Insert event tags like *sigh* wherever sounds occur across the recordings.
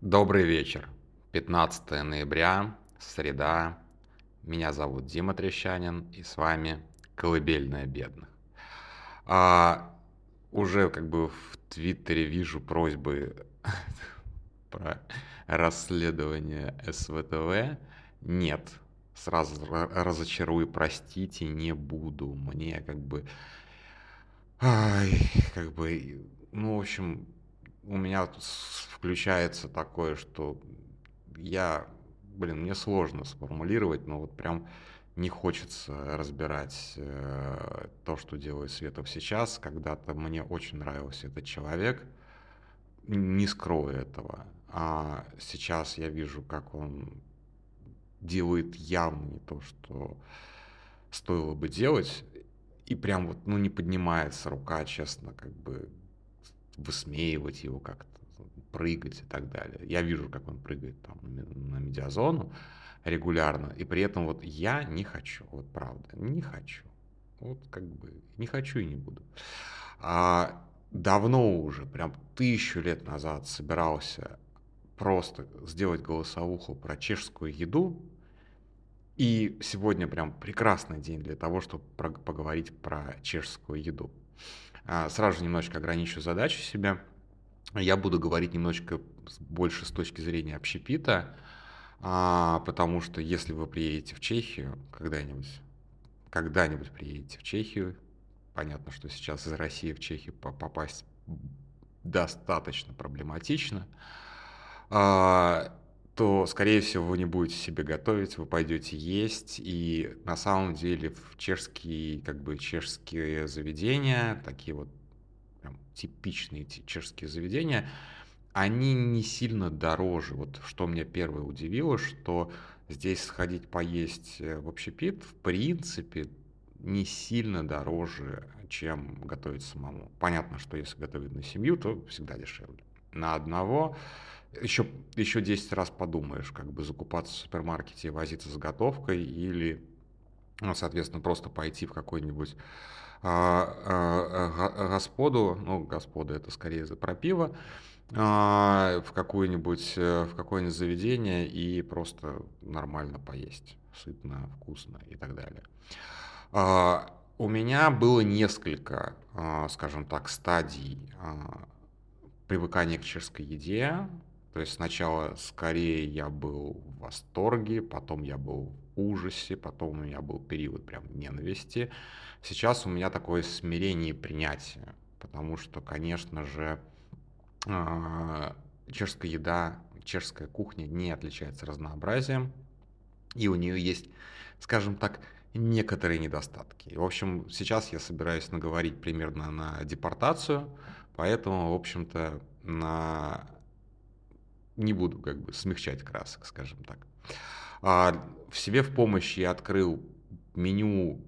Добрый вечер. 15 ноября, среда. Меня зовут Дима Трещанин, и с вами «Колыбельная бедных». А, уже как бы в Твиттере вижу просьбы *laughs* про расследование СВТВ. Нет, сразу разочарую, простите, не буду. Мне как бы... Ай, как бы, ну, в общем, у меня включается такое, что я, блин, мне сложно сформулировать, но вот прям не хочется разбирать э, то, что делает Светов сейчас. Когда-то мне очень нравился этот человек, не скрою этого. А сейчас я вижу, как он делает явно не то, что стоило бы делать, и прям вот, ну, не поднимается рука, честно, как бы высмеивать его как-то, прыгать и так далее. Я вижу, как он прыгает там на медиазону регулярно, и при этом вот я не хочу, вот правда, не хочу. Вот как бы не хочу и не буду. А давно уже, прям тысячу лет назад собирался просто сделать голосовуху про чешскую еду. И сегодня прям прекрасный день для того, чтобы поговорить про чешскую еду. А, сразу же немножечко ограничу задачу себя. Я буду говорить немножечко больше с точки зрения общепита, а, потому что если вы приедете в Чехию когда-нибудь, когда-нибудь приедете в Чехию, понятно, что сейчас из России в Чехию попасть достаточно проблематично, а, то, скорее всего, вы не будете себе готовить, вы пойдете есть, и на самом деле в чешские, как бы, чешские заведения, такие вот прям типичные чешские заведения, они не сильно дороже. Вот что меня первое удивило, что здесь сходить поесть э, в общепит, в принципе, не сильно дороже, чем готовить самому. Понятно, что если готовить на семью, то всегда дешевле. На одного еще, еще 10 раз подумаешь, как бы закупаться в супермаркете возиться с готовкой или, ну, соответственно, просто пойти в какой-нибудь а, а, господу, ну, господа это скорее за про пиво, а, в какое-нибудь э, в какое-нибудь заведение и просто нормально поесть, сытно, вкусно и так далее. А, у меня было несколько, а, скажем так, стадий а, привыкания к чешской еде. То есть сначала скорее я был в восторге, потом я был в ужасе, потом у меня был период прям ненависти. Сейчас у меня такое смирение и принятие, потому что, конечно же, а, чешская еда, чешская кухня не отличается разнообразием, и у нее есть, скажем так, некоторые недостатки. В общем, сейчас я собираюсь наговорить примерно на депортацию, поэтому, в общем-то, на не буду как бы смягчать красок, скажем так. А в себе в помощь я открыл меню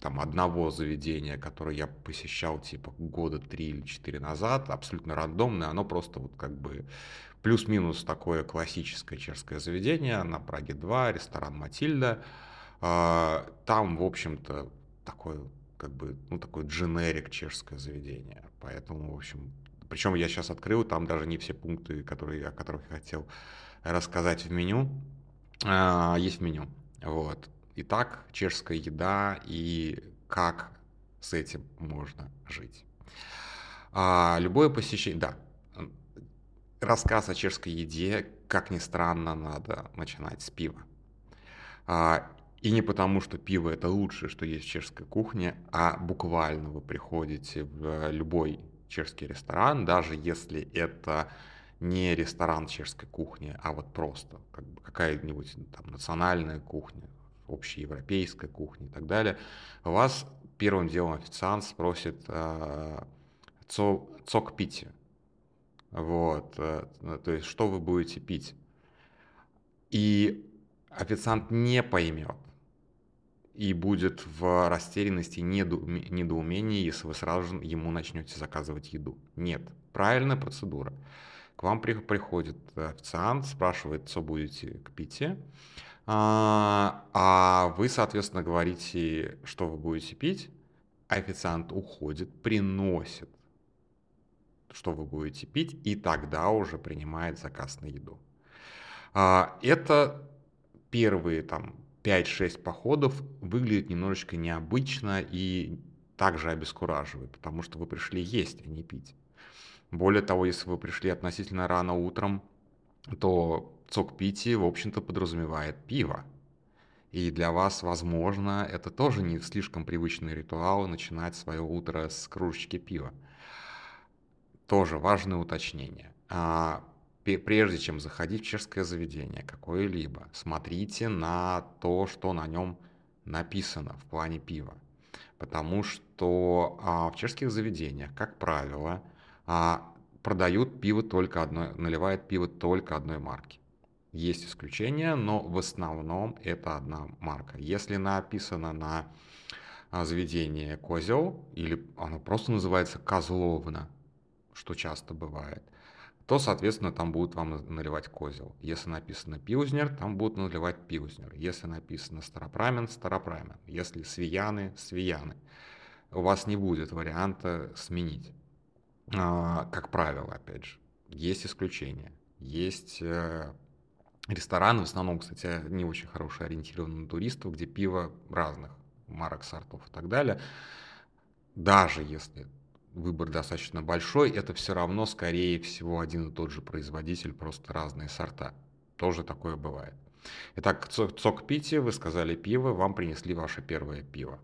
там одного заведения, которое я посещал типа года три или четыре назад, абсолютно рандомное, оно просто вот как бы плюс-минус такое классическое чешское заведение на Праге 2, ресторан Матильда. А, там, в общем-то, такой как бы, ну, такой дженерик чешское заведение. Поэтому, в общем, причем я сейчас открыл, там даже не все пункты, которые, о которых я хотел рассказать в меню, а, есть в меню. Вот. Итак, чешская еда и как с этим можно жить. А, любое посещение, да, рассказ о чешской еде, как ни странно, надо начинать с пива. А, и не потому, что пиво это лучшее, что есть в чешской кухне, а буквально вы приходите в любой чешский ресторан, даже если это не ресторан чешской кухни, а вот просто как бы какая-нибудь там национальная кухня, общеевропейская кухня и так далее, вас первым делом официант спросит э, цок пить. Вот, э, то есть что вы будете пить. И официант не поймет, и будет в растерянности недоумении, если вы сразу же ему начнете заказывать еду. Нет, правильная процедура. К вам приходит официант, спрашивает, что будете к пите, а, а вы, соответственно, говорите, что вы будете пить, официант уходит, приносит что вы будете пить, и тогда уже принимает заказ на еду. А, это первые там 5-6 походов выглядит немножечко необычно и также обескураживает, потому что вы пришли есть, а не пить. Более того, если вы пришли относительно рано утром, то цок пити, в общем-то, подразумевает пиво. И для вас, возможно, это тоже не слишком привычный ритуал начинать свое утро с кружечки пива. Тоже важное уточнение. А, прежде чем заходить в чешское заведение какое-либо, смотрите на то, что на нем написано в плане пива. Потому что а, в чешских заведениях, как правило, а, продают пиво только одной, наливают пиво только одной марки. Есть исключения, но в основном это одна марка. Если написано на а, заведение козел, или оно просто называется козловна, что часто бывает, то, соответственно, там будут вам наливать козел. Если написано пилзнер, там будут наливать пилзнер. Если написано старопрамен, старопрамен. Если свияны, свияны. У вас не будет варианта сменить. А, как правило, опять же, есть исключения. Есть э, Рестораны в основном, кстати, не очень хорошие, ориентированы на туристов, где пиво разных марок, сортов и так далее. Даже если выбор достаточно большой, это все равно, скорее всего, один и тот же производитель, просто разные сорта. Тоже такое бывает. Итак, цок пити, вы сказали пиво, вам принесли ваше первое пиво.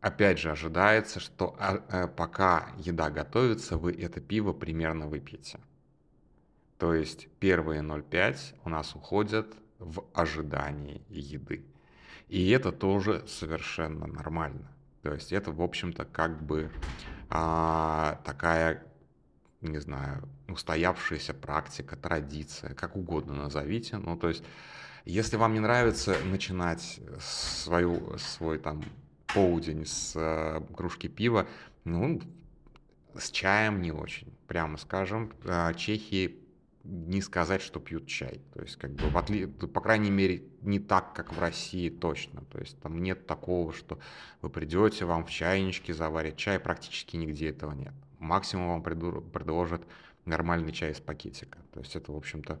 Опять же, ожидается, что а, э, пока еда готовится, вы это пиво примерно выпьете. То есть первые 0,5 у нас уходят в ожидании еды. И это тоже совершенно нормально. То есть это, в общем-то, как бы а, такая, не знаю, устоявшаяся практика, традиция, как угодно назовите. Ну, то есть, если вам не нравится начинать свою, свой там полдень с э, кружки пива, ну, с чаем не очень, прямо скажем. Э, Чехии не сказать, что пьют чай. То есть, как бы, в отли... по крайней мере, не так, как в России точно. То есть, там нет такого, что вы придете, вам в чайничке заварят чай, практически нигде этого нет. Максимум вам предложат нормальный чай из пакетика. То есть, это, в общем-то,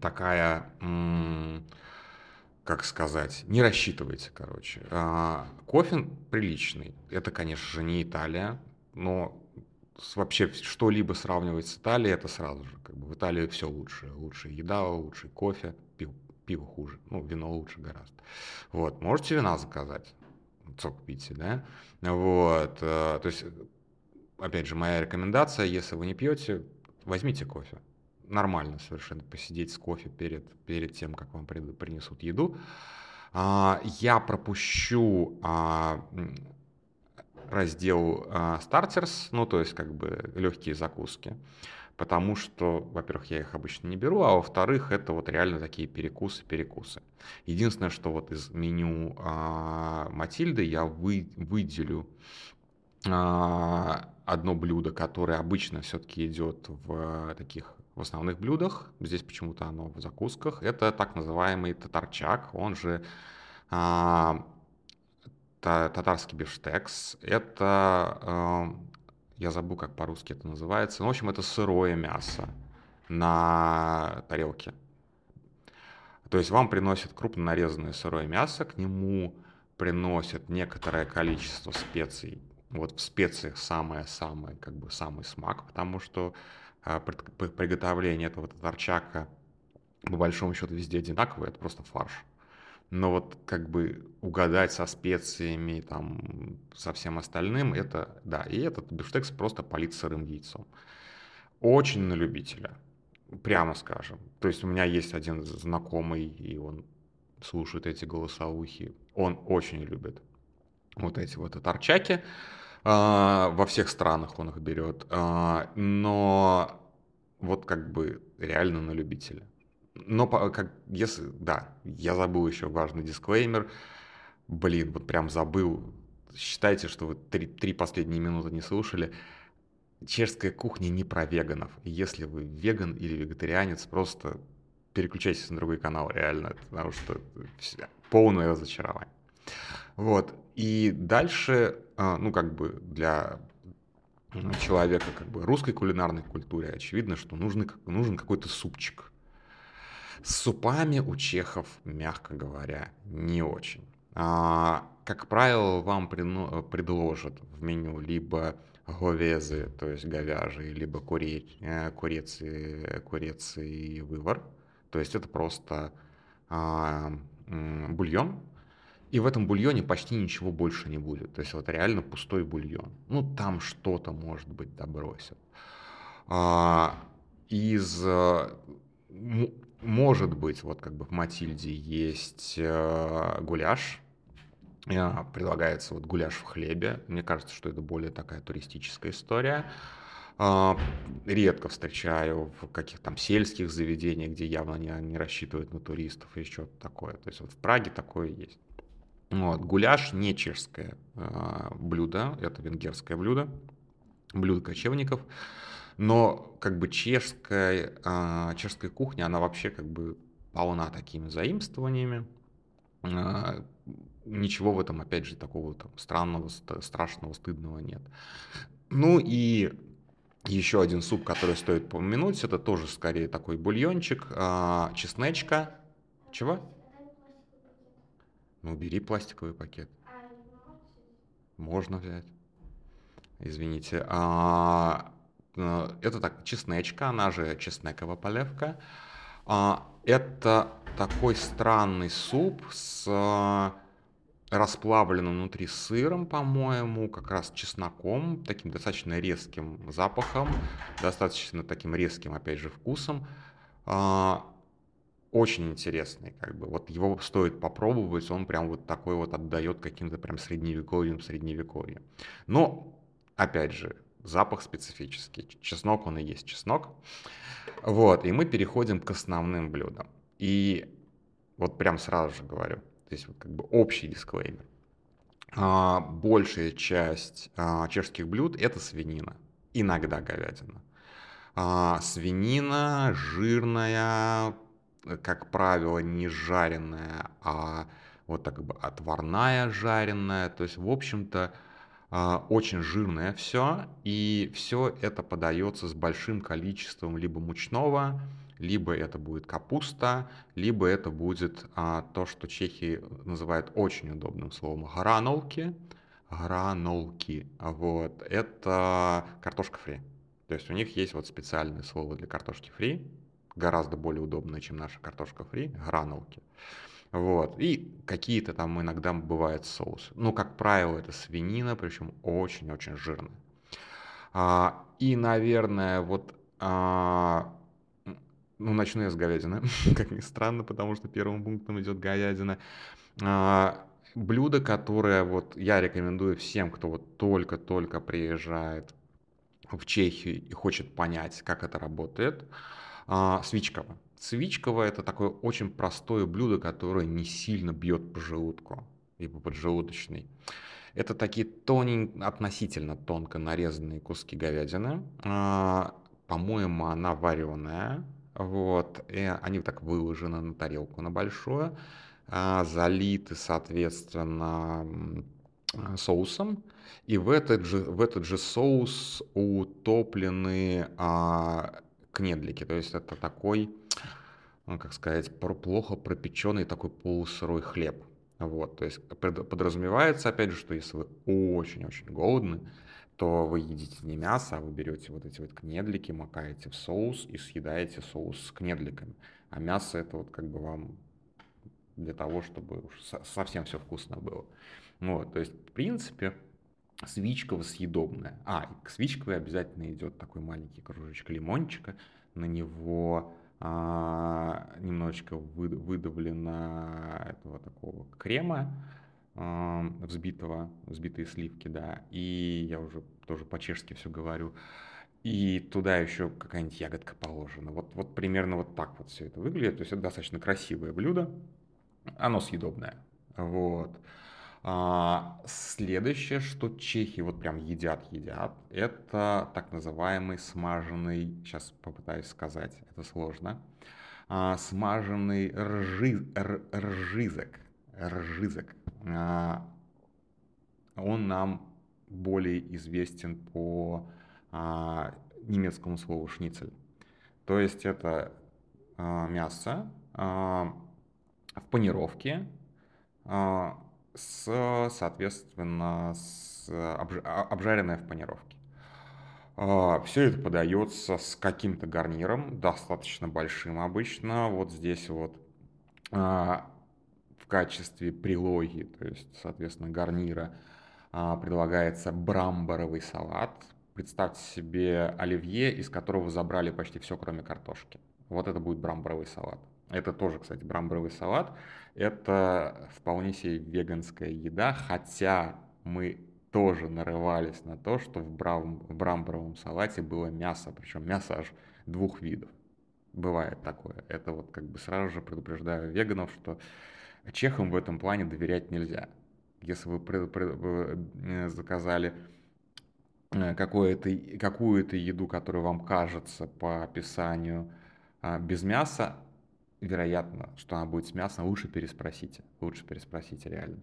такая, как сказать, не рассчитывайте, короче. А, кофе приличный. Это, конечно же, не Италия, но вообще что-либо сравнивать с Италией, это сразу же. Как бы в Италии все лучше. Лучшая еда, лучший кофе, пиво, пиво хуже. Ну, вино лучше гораздо. Вот, можете вина заказать. Сок пить, да? Вот, э, то есть, опять же, моя рекомендация, если вы не пьете, возьмите кофе. Нормально совершенно посидеть с кофе перед, перед тем, как вам принесут еду. А, я пропущу а, раздел стартерс, ну то есть как бы легкие закуски, потому что, во-первых, я их обычно не беру, а во-вторых, это вот реально такие перекусы-перекусы. Единственное, что вот из меню а, Матильды я вы, выделю а, одно блюдо, которое обычно все-таки идет в таких в основных блюдах, здесь почему-то оно в закусках, это так называемый татарчак, он же а, татарский бифштекс. Это, эм, я забыл, как по-русски это называется. Ну, в общем, это сырое мясо на тарелке. То есть вам приносят крупно нарезанное сырое мясо, к нему приносят некоторое количество специй. Вот в специях самое-самое, как бы самый смак, потому что э, приготовление этого татарчака по большому счету везде одинаковое, это просто фарш но вот как бы угадать со специями, там, со всем остальным, это, да, и этот бифштекс просто полит сырым яйцом. Очень на любителя, прямо скажем. То есть у меня есть один знакомый, и он слушает эти голосовухи, он очень любит вот эти вот оторчаки, а, во всех странах он их берет, а, но вот как бы реально на любителя. Но как, если, да, я забыл еще важный дисклеймер. Блин, вот прям забыл. Считайте, что вы три, три последние минуты не слушали. Чешская кухня не про веганов. Если вы веган или вегетарианец, просто переключайтесь на другой канал, реально, потому что полное разочарование. Вот. И дальше, а, ну, как бы для человека как бы русской кулинарной культуре очевидно, что нужен, нужен какой-то супчик. С супами у чехов, мягко говоря, не очень. А, как правило, вам предложат в меню либо говезы, то есть говяжий, либо кури, э, курицы, курицы и вывар. То есть это просто а, бульон, и в этом бульоне почти ничего больше не будет. То есть вот реально пустой бульон. Ну, там что-то, может быть, добросят. А, из... Э, может быть, вот как бы в Матильде есть э, гуляш, а, предлагается вот гуляш в хлебе. Мне кажется, что это более такая туристическая история. А, редко встречаю в каких-то там сельских заведениях, где явно не, не рассчитывают на туристов и что-то такое. То есть вот в Праге такое есть. Вот. Гуляш не чешское э, блюдо, это венгерское блюдо, блюдо кочевников. Но как бы чешская, э, чешская кухня, она вообще как бы полна такими заимствованиями. Э, ничего в этом, опять же, такого там странного, страшного, стыдного нет. Ну и еще один суп, который стоит помянуть, это тоже скорее такой бульончик, э, чесночка. Чего? Ну, бери пластиковый пакет. Можно взять. Извините. А, это так, чесночка, она же чеснокова полевка. А, это такой странный суп с э, расплавленным внутри сыром, по-моему, как раз чесноком, таким достаточно резким запахом, достаточно таким резким, опять же, вкусом. А, очень интересный, как бы, вот его стоит попробовать, он прям вот такой вот отдает каким-то прям средневековьем средневековьем. Но, опять же, запах специфический, чеснок он и есть чеснок. Вот, и мы переходим к основным блюдам. И вот прям сразу же говорю, здесь вот как бы общий дисклеймер. А, большая часть а, чешских блюд это свинина, иногда говядина. А, свинина жирная, как правило, не жареная, а вот так как бы отварная жареная. То есть, в общем-то, очень жирное все, и все это подается с большим количеством либо мучного, либо это будет капуста, либо это будет а, то, что чехи называют очень удобным словом гранолки. Гранолки. Вот. Это картошка фри. То есть у них есть вот специальное слово для картошки фри гораздо более удобная, чем наша картошка фри, гранулки. Вот. И какие-то там иногда бывают соусы. Ну, как правило, это свинина, причем очень-очень жирная. А, и, наверное, вот... А, ну, начну я с говядины, *laughs* как ни странно, потому что первым пунктом идет говядина. А, блюдо, которое вот я рекомендую всем, кто вот только-только приезжает в Чехию и хочет понять, как это работает. А, свичково. Свичково это такое очень простое блюдо, которое не сильно бьет по желудку и по поджелудочной. Это такие тоненькие, относительно тонко нарезанные куски говядины. А, по-моему, она вареная. Вот. И они так выложены на тарелку на большую. А, залиты, соответственно, соусом. И в этот же, в этот же соус утоплены кнедлики. То есть это такой, как сказать, плохо пропеченный такой полусырой хлеб. Вот, то есть подразумевается, опять же, что если вы очень-очень голодны, то вы едите не мясо, а вы берете вот эти вот кнедлики, макаете в соус и съедаете соус с кнедликами. А мясо это вот как бы вам для того, чтобы уж совсем все вкусно было. Вот, то есть, в принципе, свичково съедобная. А, к свичковой обязательно идет такой маленький кружочек лимончика, на него а, немножечко вы, выдавлено этого такого крема а, взбитого, взбитые сливки, да, и я уже тоже по-чешски все говорю, и туда еще какая-нибудь ягодка положена. Вот, вот примерно вот так вот все это выглядит, то есть это достаточно красивое блюдо, оно съедобное, вот. А, следующее, что чехи вот прям едят-едят, это так называемый смаженный, сейчас попытаюсь сказать, это сложно, а, смаженный ржи, р, ржизок. Ржизок. А, он нам более известен по а, немецкому слову шницель. То есть это а, мясо а, в панировке а, с, соответственно, с обж, обжаренное в панировке. А, Все это подается с каким-то гарниром, достаточно большим обычно. Вот здесь вот а, в качестве прилоги, то есть, соответственно, гарнира а, предлагается брамборовый салат. Представьте себе оливье, из которого забрали почти все, кроме картошки. Вот это будет брамборовый салат. Это тоже, кстати, брамборовый салат. Это вполне себе веганская еда, хотя мы тоже нарывались на то, что в, брам, в брамборовом салате было мясо, причем мясо аж двух видов. Бывает такое. Это вот как бы сразу же предупреждаю веганов, что чехам в этом плане доверять нельзя. Если вы э, заказали э, какую-то какую-то еду, которая вам кажется по описанию а, без мяса, вероятно, что она будет с мясом, лучше переспросите. Лучше переспросите реально.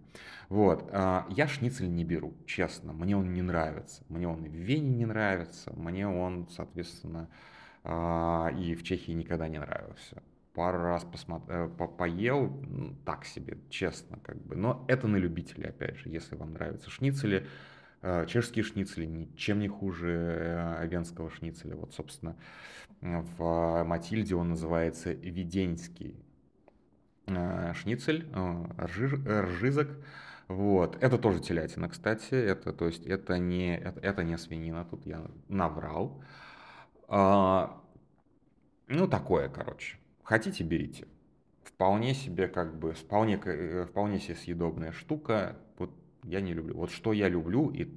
Вот. А, я шницель не беру, честно. Мне он не нравится. Мне он и в Вене не нравится. Мне он, соответственно, а, и в Чехии никогда не нравился. Пару раз посмотрел, э, по поел, ну, так себе, честно, как бы. Но это на любителей, опять же, если вам нравятся шницели. Э, чешские шницели ничем не хуже э, венского шницеля. Вот, собственно, в Матильде он называется Веденский э, шницель, ржизок. Вот. Это тоже телятина, кстати. Это, то есть, это не, это, это не свинина, тут я наврал. А, ну, такое, короче. Хотите, берите. Вполне себе, как бы, вполне, вполне себе съедобная штука. Вот я не люблю. Вот что я люблю и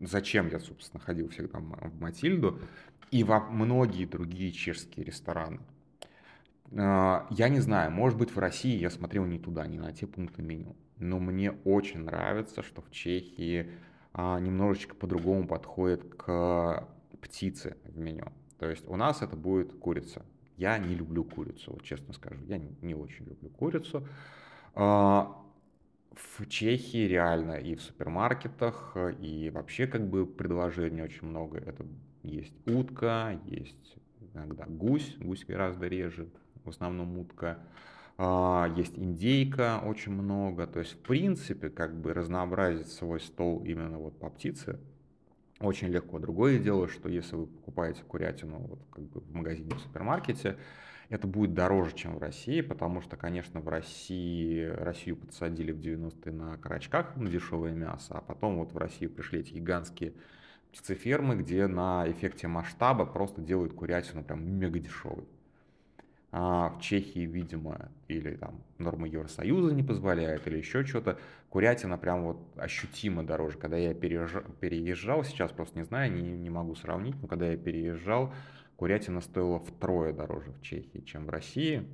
зачем я, собственно, ходил всегда в Матильду и во многие другие чешские рестораны. А, я не знаю, может быть в России я смотрел не туда, не на те пункты меню, но мне очень нравится, что в Чехии а, немножечко по-другому подходит к птице в меню. То есть у нас это будет курица. Я не люблю курицу, вот честно скажу, я не очень люблю курицу. А, в Чехии реально и в супермаркетах, и вообще как бы предложений очень много. Это есть утка, есть иногда гусь, гусь гораздо реже, в основном утка. А, есть индейка очень много. То есть, в принципе, как бы разнообразить свой стол именно вот по птице очень легко. Другое дело, что если вы покупаете курятину вот как бы в магазине, в супермаркете, это будет дороже, чем в России, потому что, конечно, в России Россию подсадили в 90-е на карачках на дешевое мясо, а потом вот в Россию пришли эти гигантские птицефермы, где на эффекте масштаба просто делают курятину прям мега дешевой. А в Чехии, видимо, или там нормы Евросоюза не позволяют, или еще что-то, курятина прям вот ощутимо дороже. Когда я переезжал, сейчас просто не знаю, не, не могу сравнить, но когда я переезжал, курятина стоила втрое дороже в Чехии, чем в России,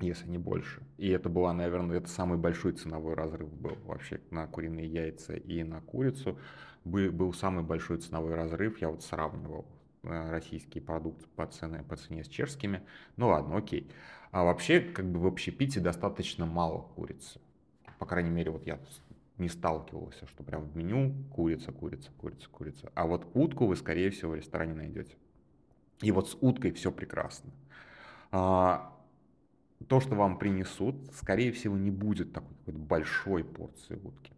если не больше. И это была, наверное, это самый большой ценовой разрыв был вообще на куриные яйца и на курицу. Был, был самый большой ценовой разрыв, я вот сравнивал э, российские продукты по цене, по цене с чешскими. Ну ладно, окей. А вообще, как бы в общепите достаточно мало курицы. По крайней мере, вот я не сталкивался, что прям в меню курица, курица, курица, курица. А вот утку вы, скорее всего, в ресторане найдете. И вот с уткой все прекрасно. А, то, что вам принесут, скорее всего, не будет такой большой порции утки.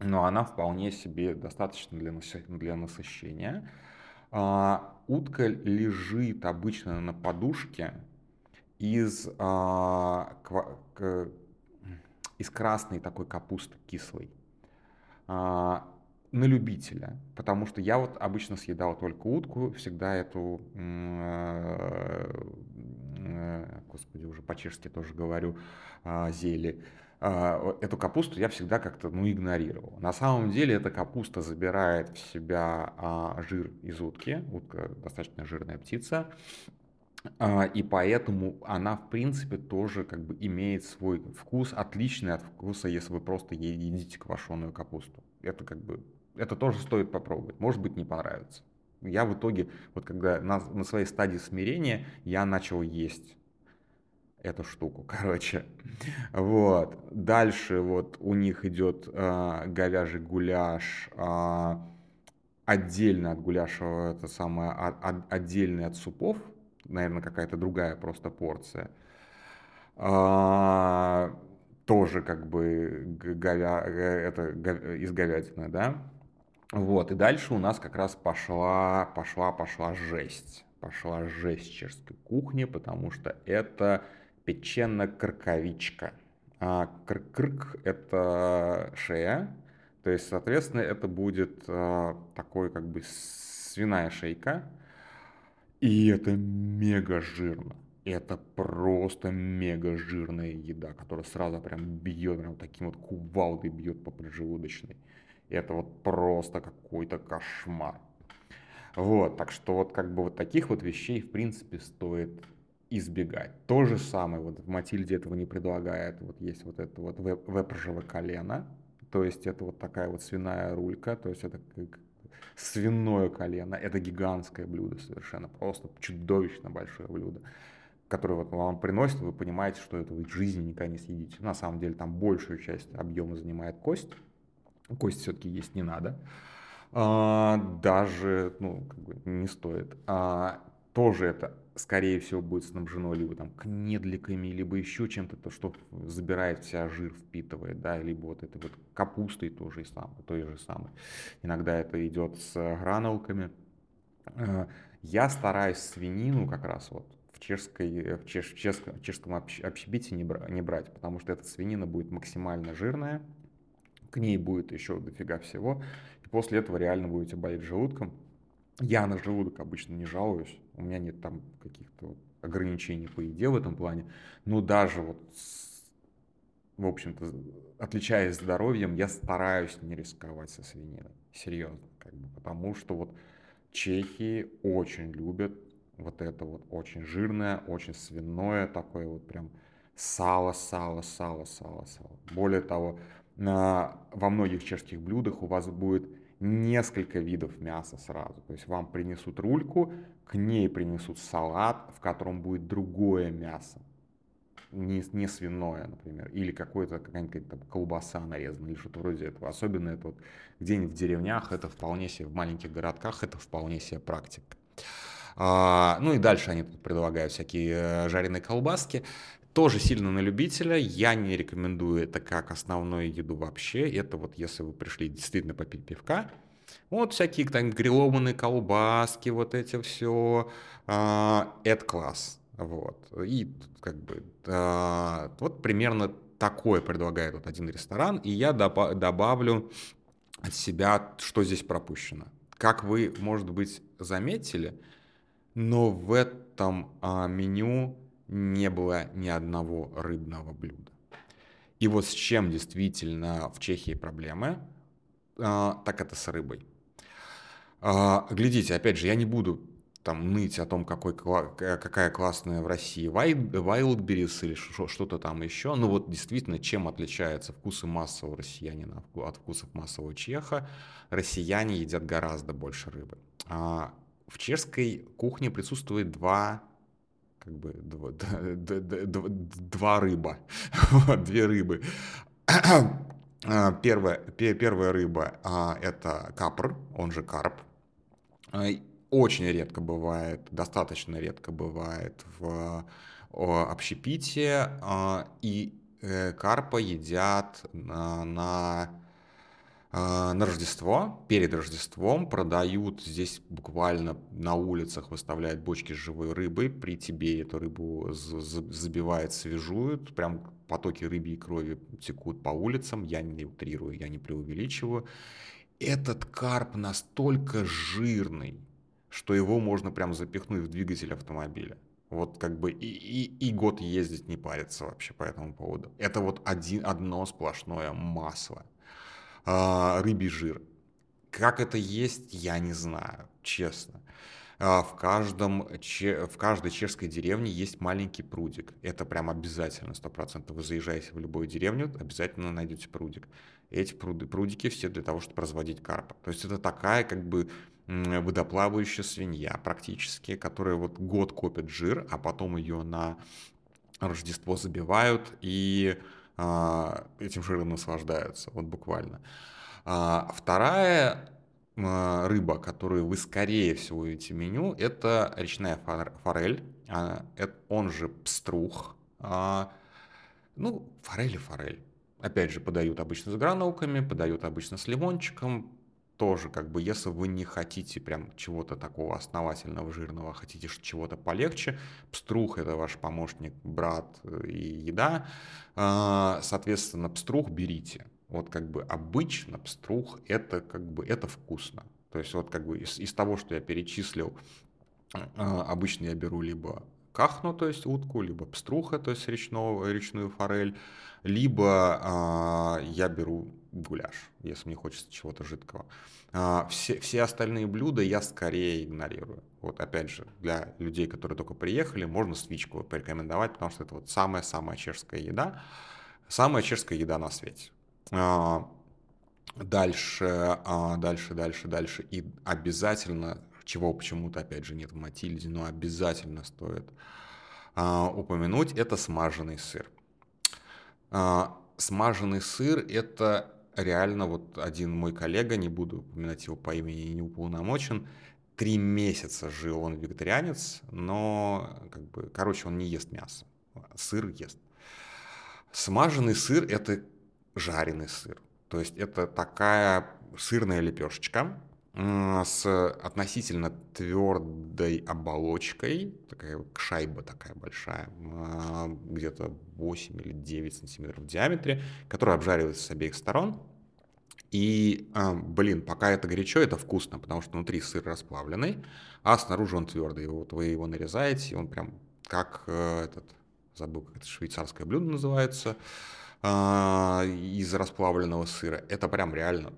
Но она вполне себе достаточно для, для насыщения. А, утка лежит обычно на подушке из, а, к, из красной такой капусты кислой. А, на любителя, потому что я вот обычно съедал только утку, всегда эту, э, господи, уже по-чешски тоже говорю, а, зели, а, эту капусту я всегда как-то, ну, игнорировал. На самом деле эта капуста забирает в себя а, жир из утки, утка достаточно жирная птица, и поэтому она, в принципе, тоже как бы имеет свой вкус, отличный от вкуса, если вы просто едите квашеную капусту. Это как бы это тоже стоит попробовать. Может быть, не понравится. Я в итоге, вот когда на, на своей стадии смирения, я начал есть эту штуку, *laughs* короче. Вот. Дальше вот у них идет э, говяжий гуляш, э, отдельно от гуляша, это самое, отдельный от супов, наверное, какая-то другая просто порция. А, тоже как бы говя, это из говядины, да. Вот, и дальше у нас как раз пошла, пошла, пошла жесть. Пошла жесть чешской кухни, потому что это печено-крковичка. А крк-крк – это шея, то есть, соответственно, это будет а, такой как бы свиная шейка, и это мега жирно. Это просто мега жирная еда, которая сразу прям бьет, прям таким вот кувалдой бьет по поджелудочной. Это вот просто какой-то кошмар. Вот, так что вот как бы вот таких вот вещей в принципе стоит избегать. То же самое, вот в Матильде этого не предлагает, вот есть вот это вот вепржево колено, то есть это вот такая вот свиная рулька, то есть это свиное колено, это гигантское блюдо совершенно, просто чудовищно большое блюдо которое вот вам приносит, вы понимаете, что это вы в жизни никогда не съедите. На самом деле там большую часть объема занимает кость. Кость все-таки есть не надо. А, даже, ну, как бы не стоит. А, тоже это, скорее всего, будет снабжено либо там кнедликами, либо еще чем-то, то, что забирает вся жир, впитывает, да, либо вот это вот капустой тоже и самое, то же самое. Иногда это идет с гранулками. А, я стараюсь свинину как раз вот чешской, в, чеш, в чешском, в чешском общепите не, бра, не брать, потому что эта свинина будет максимально жирная, к ней будет еще дофига всего, и после этого реально будете болеть желудком. Я на желудок обычно не жалуюсь, у меня нет там каких-то вот ограничений по еде в этом плане, но даже вот в общем-то, отличаясь здоровьем, я стараюсь не рисковать со свининой. Серьезно. Как бы, потому что вот чехи очень любят вот это вот очень жирное, очень свиное, такое вот прям сало, сало, сало, сало, сало. Более того, во многих чешских блюдах у вас будет несколько видов мяса сразу. То есть вам принесут рульку, к ней принесут салат, в котором будет другое мясо. Не, не свиное, например, или какое-то какая-нибудь там колбаса нарезанная, или что-то вроде этого. Особенно это вот где-нибудь в деревнях, это вполне себе, в маленьких городках это вполне себе практика. А, ну и дальше они тут предлагают всякие э, жареные колбаски. Тоже сильно на любителя. Я не рекомендую это как основную еду вообще. Это вот если вы пришли действительно попить пивка, вот всякие там грилованные колбаски, вот эти все. А, это класс. Вот. И как бы а, вот примерно такое предлагает вот один ресторан. И я добавлю от себя, что здесь пропущено. Как вы, может быть, заметили, но в этом а, меню не было ни одного рыбного блюда. И вот с чем действительно в Чехии проблемы, а, так это с рыбой. А, глядите, опять же, я не буду там ныть о том, какой, какая классная в России Wildberries или что-то там еще. Но вот действительно, чем отличаются вкусы массового россиянина от вкусов массового чеха, россияне едят гораздо больше рыбы. А в чешской кухне присутствует два как бы два, *laughs* два, два рыба, *laughs* две рыбы. *clears throat* А, первая, первая рыба а, это капр, он же карп. А, очень редко бывает, достаточно редко бывает в общепите, и э, карпа едят на на Рождество, перед Рождеством продают здесь буквально на улицах выставляют бочки с живой рыбой, при тебе эту рыбу забивают, свежуют, прям потоки рыбьей крови текут по улицам, я не утрирую, я не преувеличиваю. Этот карп настолько жирный, что его можно прям запихнуть в двигатель автомобиля. Вот как бы и, и, и год ездить не париться вообще по этому поводу. Это вот один, одно сплошное масло а, рыбий жир. Как это есть, я не знаю, честно. А, в, каждом, в каждой чешской деревне есть маленький прудик. Это прям обязательно, сто процентов. Вы заезжаете в любую деревню, обязательно найдете прудик. Эти пруды, прудики все для того, чтобы разводить карпа. То есть это такая как бы водоплавающая свинья практически, которая вот год копит жир, а потом ее на Рождество забивают и этим жиром наслаждаются, вот буквально. А, вторая а, рыба, которую вы скорее всего увидите в меню, это речная форель, а, он же пструх. А, ну, форель и форель. Опять же, подают обычно с гранулками, подают обычно с лимончиком. Тоже, как бы, если вы не хотите прям чего-то такого основательного, жирного, хотите чего-то полегче, пструх – это ваш помощник, брат и еда. Соответственно, пструх берите. Вот как бы обычно пструх это как бы это вкусно. То есть вот как бы из, из того, что я перечислил, а, обычно я беру либо кахну, то есть утку, либо пструха, то есть речного, речную форель, либо а, я беру гуляш, если мне хочется чего-то жидкого. А, все, все остальные блюда я скорее игнорирую. Вот опять же, для людей, которые только приехали, можно свичку порекомендовать, потому что это вот самая-самая чешская еда, самая чешская еда на свете. А, дальше, а, дальше, дальше, дальше. И обязательно, чего почему-то, опять же, нет в Матильде, но обязательно стоит упомянуть, это смаженный сыр. Смаженный сыр – это реально вот один мой коллега, не буду упоминать его по имени, не уполномочен, три месяца жил он вегетарианец, но, как бы, короче, он не ест мясо, сыр ест. Смаженный сыр – это жареный сыр. То есть это такая сырная лепешечка с относительно твердой оболочкой, такая шайба такая большая, а, где-то 8 или 9 сантиметров в диаметре, которая обжаривается с обеих сторон. И, а, блин, пока это горячо, это вкусно, потому что внутри сыр расплавленный, а снаружи он твердый. Вот вы его нарезаете, и он прям как э, этот, забыл, как это швейцарское блюдо называется, а, из расплавленного сыра. Это прям реально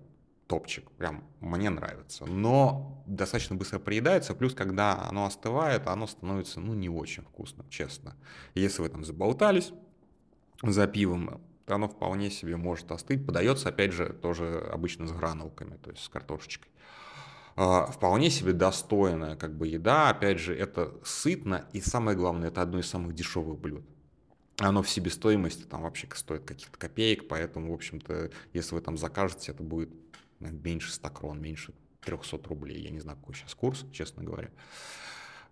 топчик, прям мне нравится. Но достаточно быстро приедается, плюс когда оно остывает, оно становится, ну, не очень вкусным, честно. Если вы там заболтались за пивом, то оно вполне себе может остыть. Подается, опять же, тоже обычно с гранулками, то есть с картошечкой. А, вполне себе достойная как бы еда, опять же, это сытно, и самое главное, это одно из самых дешевых блюд оно в себестоимости там вообще стоит каких-то копеек, поэтому, в общем-то, если вы там закажете, это будет меньше 100 крон, меньше 300 рублей. Я не знаю, какой сейчас курс, честно говоря.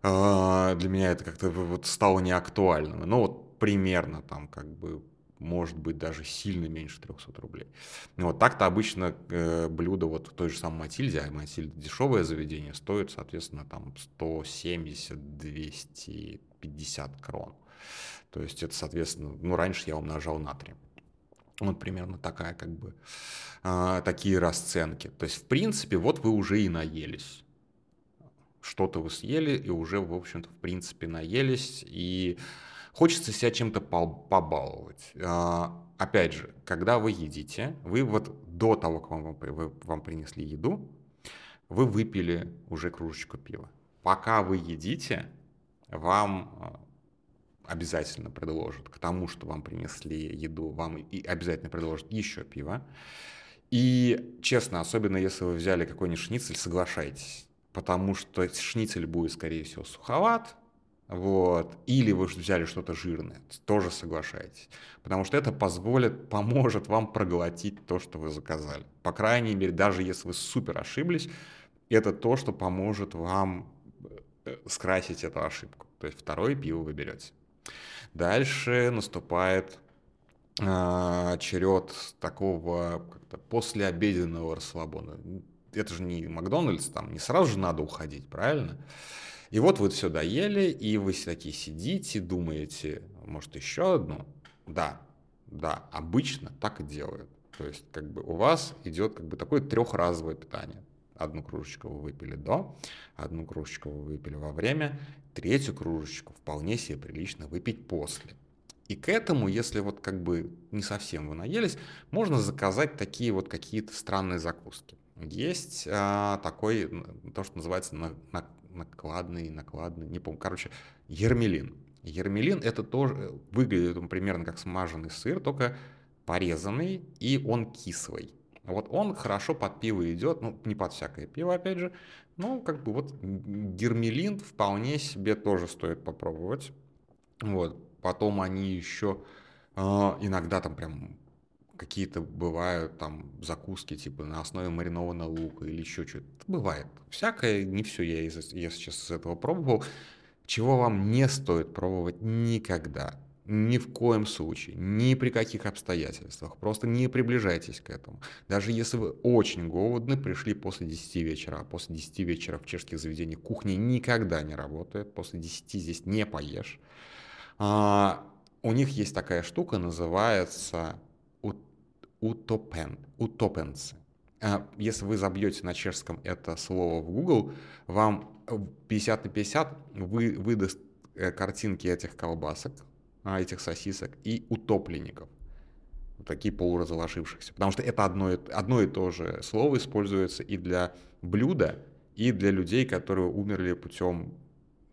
А, для меня это как-то вот стало неактуальным. Но вот примерно там как бы может быть даже сильно меньше 300 рублей. Вот так-то обычно э, блюдо вот в той же самой Матильде, а Матильда дешевое заведение, стоит, соответственно, там 170-250 крон. То есть это, соответственно, ну, раньше я умножал на 3. Вот примерно такая, как бы, э, такие расценки. То есть, в принципе, вот вы уже и наелись. Что-то вы съели, и уже, в общем-то, в принципе, наелись, и хочется себя чем-то побаловать. Э, опять же, когда вы едите, вы вот до того, как вам, вам принесли еду, вы выпили уже кружечку пива. Пока вы едите, вам обязательно предложат к тому, что вам принесли еду, вам и обязательно предложат еще пиво. И честно, особенно если вы взяли какой-нибудь шницель, соглашайтесь, потому что шницель будет, скорее всего, суховат, вот, или вы взяли что-то жирное, тоже соглашайтесь, потому что это позволит, поможет вам проглотить то, что вы заказали. По крайней мере, даже если вы супер ошиблись, это то, что поможет вам э, скрасить эту ошибку. То есть второе пиво вы берете. Дальше наступает э, черед такого как-то послеобеденного расслабона. Это же не Макдональдс, там не сразу же надо уходить, правильно? И вот вы все доели, и вы такие сидите, думаете, может еще одну? Да, да, обычно так и делают. То есть как бы у вас идет как бы такое трехразовое питание. Одну кружечку вы выпили до, одну кружечку вы выпили во время, третью кружечку вполне себе прилично выпить после. И к этому, если вот как бы не совсем вы наелись, можно заказать такие вот какие-то странные закуски. Есть а, такой, то, что называется на, на, накладный, накладный, не помню, короче, ермелин. Ермелин это тоже выглядит он примерно как смаженный сыр, только порезанный, и он кислый. Вот он хорошо под пиво идет, ну, не под всякое пиво, опять же, ну, как бы вот гермелин вполне себе тоже стоит попробовать. Вот. Потом они еще э, иногда там прям какие-то бывают там закуски типа на основе маринованного лука или еще что-то. Бывает. Всякое, не все я, из, я сейчас с этого пробовал. Чего вам не стоит пробовать никогда. Ни в коем случае, ни при каких обстоятельствах. Просто не приближайтесь к этому. Даже если вы очень голодны, пришли после 10 вечера, а после 10 вечера в чешских заведениях кухня никогда не работает. После 10 здесь не поешь. А, у них есть такая штука, называется утопен, утопенцы. А, если вы забьете на чешском это слово в Google, вам 50 на 50 вы, выдаст э, картинки этих колбасок, этих сосисок и утопленников. Такие полуразложившихся. Потому что это одно, одно и то же слово используется и для блюда, и для людей, которые умерли путем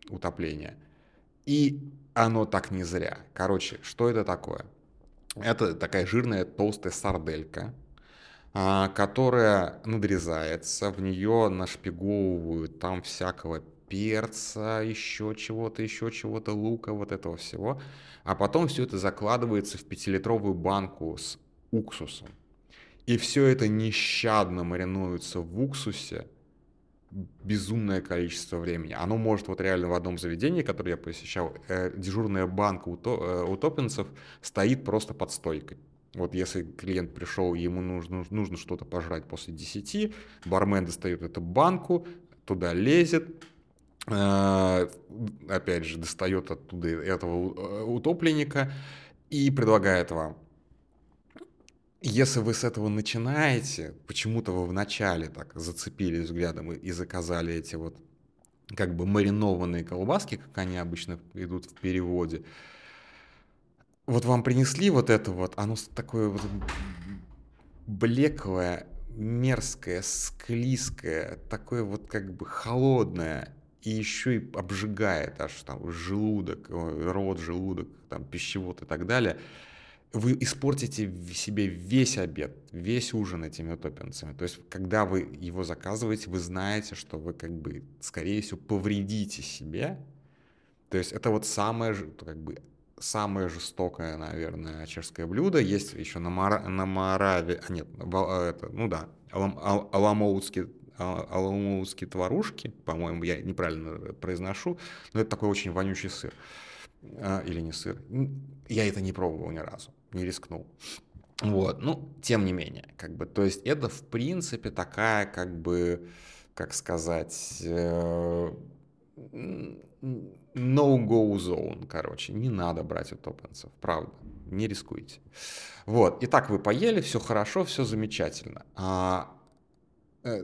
утопления. И оно так не зря. Короче, что это такое? Это такая жирная толстая сарделька, а, которая надрезается, в нее нашпиговывают там всякого перца, еще чего-то, еще чего-то, лука, вот этого всего. А потом все это закладывается в пятилитровую банку с уксусом. И все это нещадно маринуется в уксусе, безумное количество времени. Оно может вот реально в одном заведении, которое я посещал, э, дежурная банка э, у топинцев стоит просто под стойкой. Вот если клиент пришел, ему нужно, нужно что-то пожрать после 10, бармен достает эту банку, туда лезет, опять же, достает оттуда этого э, утопленника и предлагает вам. Если вы с этого начинаете, почему-то вы вначале так зацепились взглядом и заказали эти вот как бы маринованные колбаски, как они обычно идут в переводе, вот вам принесли вот это вот, оно такое вот блеклое, мерзкое, склизкое, такое вот как бы холодное, и еще и обжигает аж там желудок, рот, желудок, там пищевод и так далее – вы испортите себе весь обед, весь ужин этими топпинцами. То есть, когда вы его заказываете, вы знаете, что вы как бы, скорее всего, повредите себе. То есть, это вот самое, как бы, самое жестокое, наверное, чешское блюдо. Есть еще на, Мара, на Мораве, а нет, это, ну да, алам, ал, аламоутские аламоутские творушки, по-моему, я неправильно произношу, но это такой очень вонючий сыр. А, или не сыр. Я это не пробовал ни разу не рискнул. Вот, ну, тем не менее, как бы, то есть это, в принципе, такая, как бы, как сказать, э, no-go zone, короче, не надо брать у топенцев, правда, не рискуйте. Вот, итак, вы поели, все хорошо, все замечательно. А, э,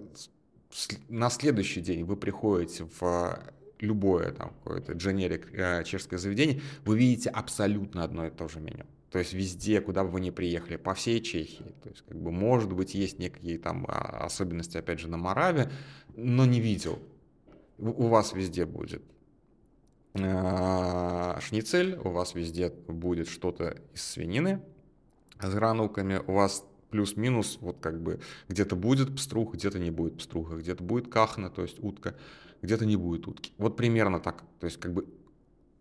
на следующий день вы приходите в любое там какое-то дженерик э, чешское заведение, вы видите абсолютно одно и то же меню то есть везде, куда бы вы ни приехали, по всей Чехии. То есть, как бы, может быть, есть некие там а, особенности, опять же, на Мораве, но не видел. У вас везде будет а, шницель, у вас везде будет что-то из свинины с гранулками, у вас плюс-минус, вот как бы где-то будет пструх, где-то не будет пструха, где-то будет кахна, то есть утка, где-то не будет утки. Вот примерно так. То есть как бы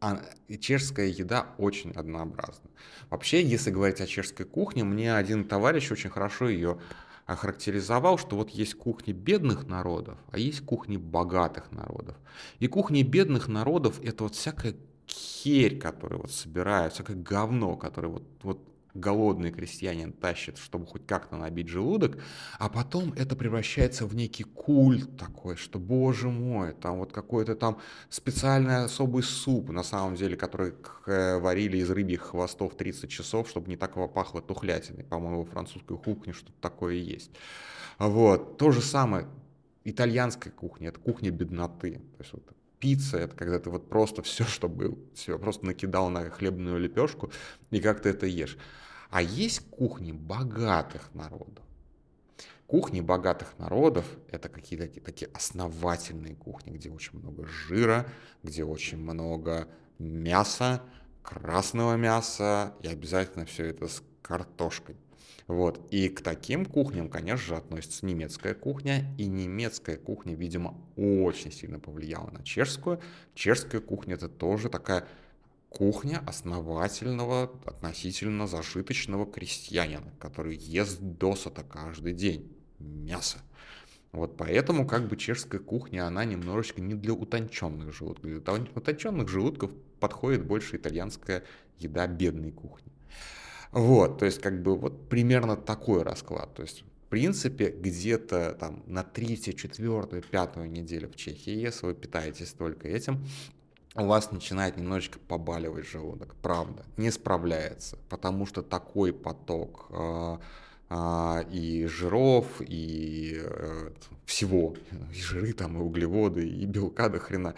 а чешская еда очень однообразна. Вообще, если говорить о чешской кухне, мне один товарищ очень хорошо ее охарактеризовал, что вот есть кухни бедных народов, а есть кухни богатых народов. И кухни бедных народов это вот всякая херь, которую вот собирают, всякое говно, которое вот, вот голодный крестьянин тащит, чтобы хоть как-то набить желудок, а потом это превращается в некий культ такой, что, боже мой, там вот какой-то там специальный особый суп, на самом деле, который варили из рыбьих хвостов 30 часов, чтобы не так пахло тухлятиной. По-моему, французской кухне что-то такое есть. Вот. То же самое итальянская кухня, это кухня бедноты. То есть вот пицца, это когда ты вот просто *laughs* все, что был, все, просто накидал на хлебную лепешку и как ты это ешь. А есть кухни богатых народов. Кухни богатых народов – это какие-то такие основательные кухни, где очень много жира, где очень много мяса, красного мяса, и обязательно все это с картошкой. Вот. И к таким кухням, конечно же, относится немецкая кухня. И немецкая кухня, видимо, очень сильно повлияла на чешскую. Чешская кухня это тоже такая кухня основательного, относительно зажиточного крестьянина, который ест досыта каждый день мясо. Вот поэтому как бы чешская кухня, она немножечко не для утонченных желудков. Для утонченных желудков подходит больше итальянская еда бедной кухни. Вот, то есть как бы вот примерно такой расклад. То есть в принципе где-то там на третью, четвертую, пятую неделю в Чехии, если вы питаетесь только этим, у вас начинает немножечко побаливать желудок, правда, не справляется, потому что такой поток э, и жиров, и э, всего, *laughs* и жиры там, и углеводы, и белка до хрена,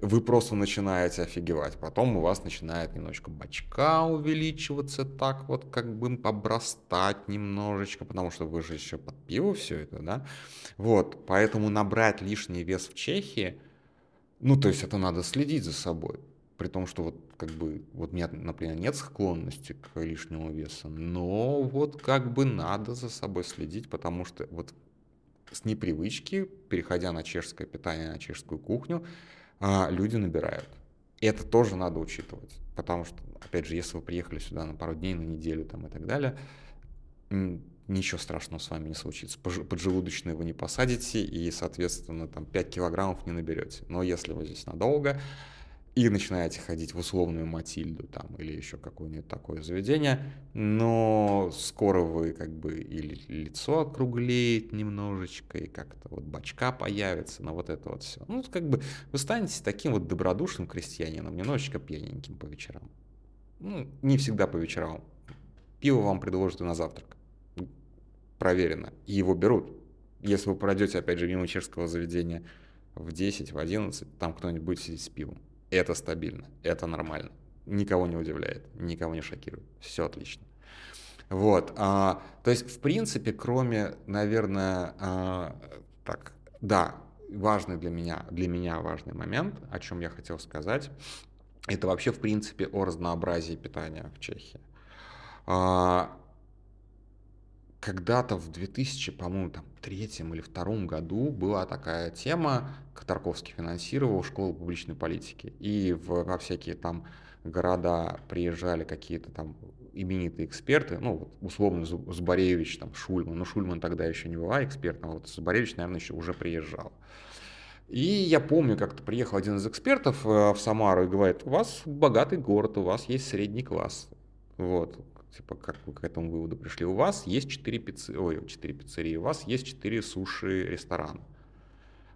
вы просто начинаете офигевать. Потом у вас начинает немножечко бачка увеличиваться, так вот как бы обрастать немножечко, потому что вы же еще под пиво все это, да? Вот, поэтому набрать лишний вес в Чехии – ну, то есть это надо следить за собой. При том, что вот как бы, вот у меня, например, нет склонности к лишнему весу, но вот как бы надо за собой следить, потому что вот с непривычки, переходя на чешское питание, на чешскую кухню, а, люди набирают. И это тоже надо учитывать, потому что, опять же, если вы приехали сюда на пару дней, на неделю там и так далее, ничего страшного с вами не случится. Поджелудочные вы не посадите и, соответственно, там 5 килограммов не наберете. Но если вы здесь надолго и начинаете ходить в условную Матильду там или еще какое-нибудь такое заведение, но скоро вы как бы или лицо округлеет немножечко, и как-то вот бачка появится, на вот это вот все. Ну, как бы вы станете таким вот добродушным крестьянином, немножечко пьяненьким по вечерам. Ну, не всегда по вечерам. Пиво вам предложат и на завтрак проверено, его берут. Если вы пройдете, опять же, мимо чешского заведения в 10, в 11, там кто-нибудь будет сидеть с пивом. Это стабильно, это нормально. Никого не удивляет, никого не шокирует. Все отлично. Вот, а, то есть, в принципе, кроме, наверное, а, так, да, важный для меня, для меня важный момент, о чем я хотел сказать, это вообще, в принципе, о разнообразии питания в Чехии. А, когда-то в 2000, по-моему, там, третьем или втором году была такая тема, Тарковский финансировал школу публичной политики, и в, во всякие там города приезжали какие-то там именитые эксперты, ну, вот, условно, Зубаревич, там, Шульман, но Шульман тогда еще не была экспертом, а вот Зубаревич, наверное, еще уже приезжал. И я помню, как-то приехал один из экспертов э, в Самару и говорит, у вас богатый город, у вас есть средний класс. Вот типа, как вы к этому выводу пришли? У вас есть 4, пиццы... Ой, 4 пиццерии, у вас есть 4 суши-ресторана.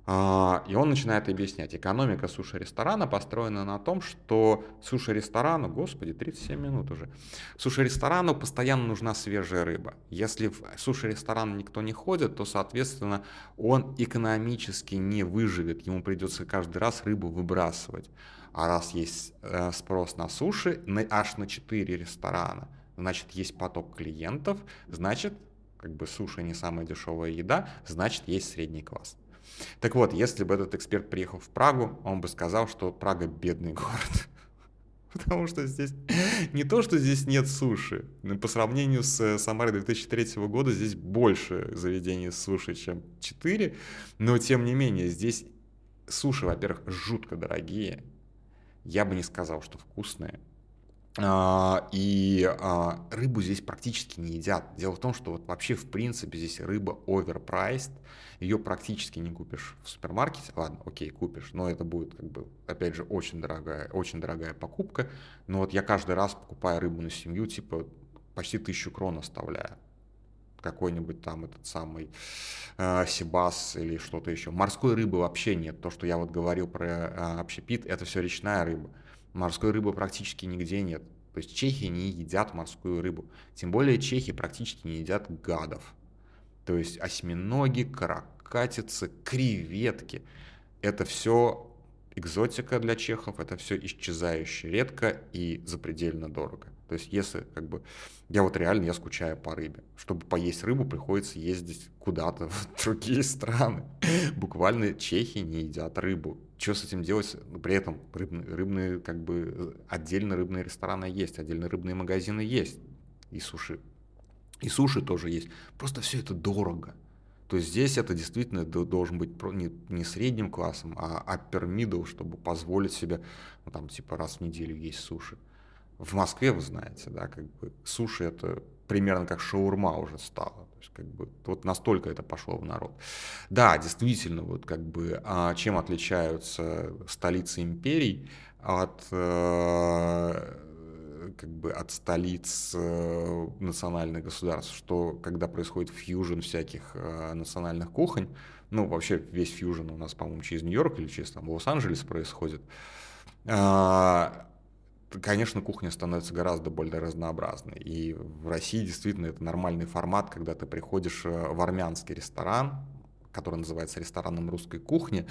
А, и он начинает объяснять, экономика суши-ресторана построена на том, что суши-ресторану, господи, 37 минут уже, суши-ресторану постоянно нужна свежая рыба. Если в суши-ресторан никто не ходит, то, соответственно, он экономически не выживет, ему придется каждый раз рыбу выбрасывать. А раз есть э, спрос на суши, аж на 4 ресторана, значит, есть поток клиентов, значит, как бы суши не самая дешевая еда, значит, есть средний класс. Так вот, если бы этот эксперт приехал в Прагу, он бы сказал, что Прага бедный город. *laughs* Потому что здесь *laughs* не то, что здесь нет суши. По сравнению с Самарой 2003 года здесь больше заведений с суши, чем 4. Но тем не менее, здесь суши, во-первых, жутко дорогие. Я бы не сказал, что вкусные. А, и а, рыбу здесь практически не едят. Дело в том, что вот вообще в принципе здесь рыба overpriced, ее практически не купишь в супермаркете. Ладно, окей, купишь, но это будет как бы, опять же, очень дорогая, очень дорогая покупка. Но вот я каждый раз покупаю рыбу на семью, типа почти тысячу крон оставляю какой-нибудь там этот самый э, сибас или что-то еще. Морской рыбы вообще нет. То, что я вот говорил про э, общепит, это все речная рыба. Морской рыбы практически нигде нет. То есть чехи не едят морскую рыбу. Тем более чехи практически не едят гадов. То есть осьминоги, каракатицы, креветки. Это все экзотика для чехов, это все исчезающе редко и запредельно дорого. То есть если как бы я вот реально я скучаю по рыбе. Чтобы поесть рыбу, приходится ездить куда-то *laughs* в другие страны. Буквально чехи не едят рыбу что с этим делать? При этом рыбные, рыбные, как бы, отдельно рыбные рестораны есть, отдельно рыбные магазины есть, и суши. И суши тоже есть. Просто все это дорого. То есть здесь это действительно должен быть не, не средним классом, а upper middle, чтобы позволить себе, ну, там, типа, раз в неделю есть суши. В Москве, вы знаете, да, как бы суши это примерно как шаурма уже стало. То есть, как бы, вот настолько это пошло в народ. Да, действительно, вот как бы, а чем отличаются столицы империй от э, как бы от столиц э, национальных государств, что когда происходит фьюжн всяких э, национальных кухонь, ну, вообще весь фьюжн у нас, по-моему, через Нью-Йорк или через там Лос-Анджелес происходит, а, конечно, кухня становится гораздо более разнообразной. И в России действительно это нормальный формат, когда ты приходишь э, в армянский ресторан, который называется рестораном русской кухни,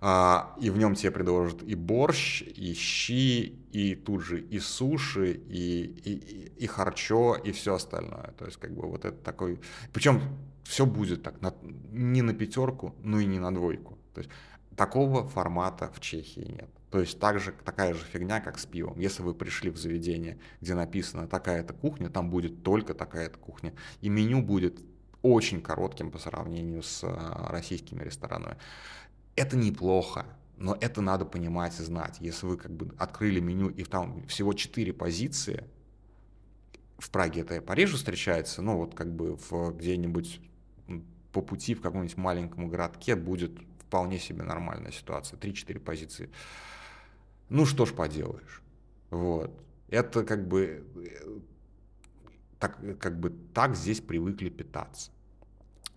а, и в нем тебе предложат и борщ, и щи, и тут же и суши, и, и, и харчо, и все остальное. То есть как бы вот это такой... Причем все будет так, на, не на пятерку, ну и не на двойку. То есть такого формата в Чехии нет. То есть также, такая же фигня, как с пивом. Если вы пришли в заведение, где написано такая-то кухня, там будет только такая-то кухня. И меню будет очень коротким по сравнению с э, российскими ресторанами. Это неплохо, но это надо понимать и знать. Если вы как бы открыли меню и там всего 4 позиции, в Праге это пореже встречается, ну вот как бы в где-нибудь по пути в каком-нибудь маленьком городке будет вполне себе нормальная ситуация. 3-4 позиции. Ну что ж поделаешь. Вот. Это как бы э, так, как бы так здесь привыкли питаться.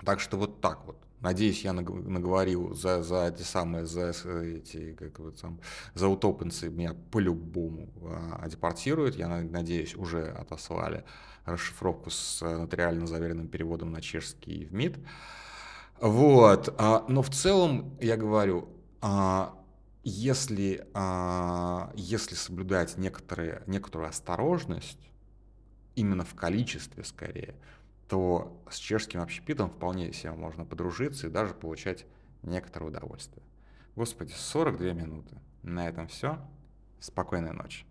Так что вот так вот. Надеюсь, я наговорил за, за эти самые, за эти, как вот там, за утопенцы меня по-любому а, депортируют. Я надеюсь, уже отослали расшифровку с нотариально заверенным переводом на чешский в МИД. Вот. А, но в целом, я говорю, а, если, а, если соблюдать некоторые, некоторую осторожность, именно в количестве скорее, то с чешским общепитом вполне себе можно подружиться и даже получать некоторое удовольствие. Господи, 42 минуты. На этом все. Спокойной ночи.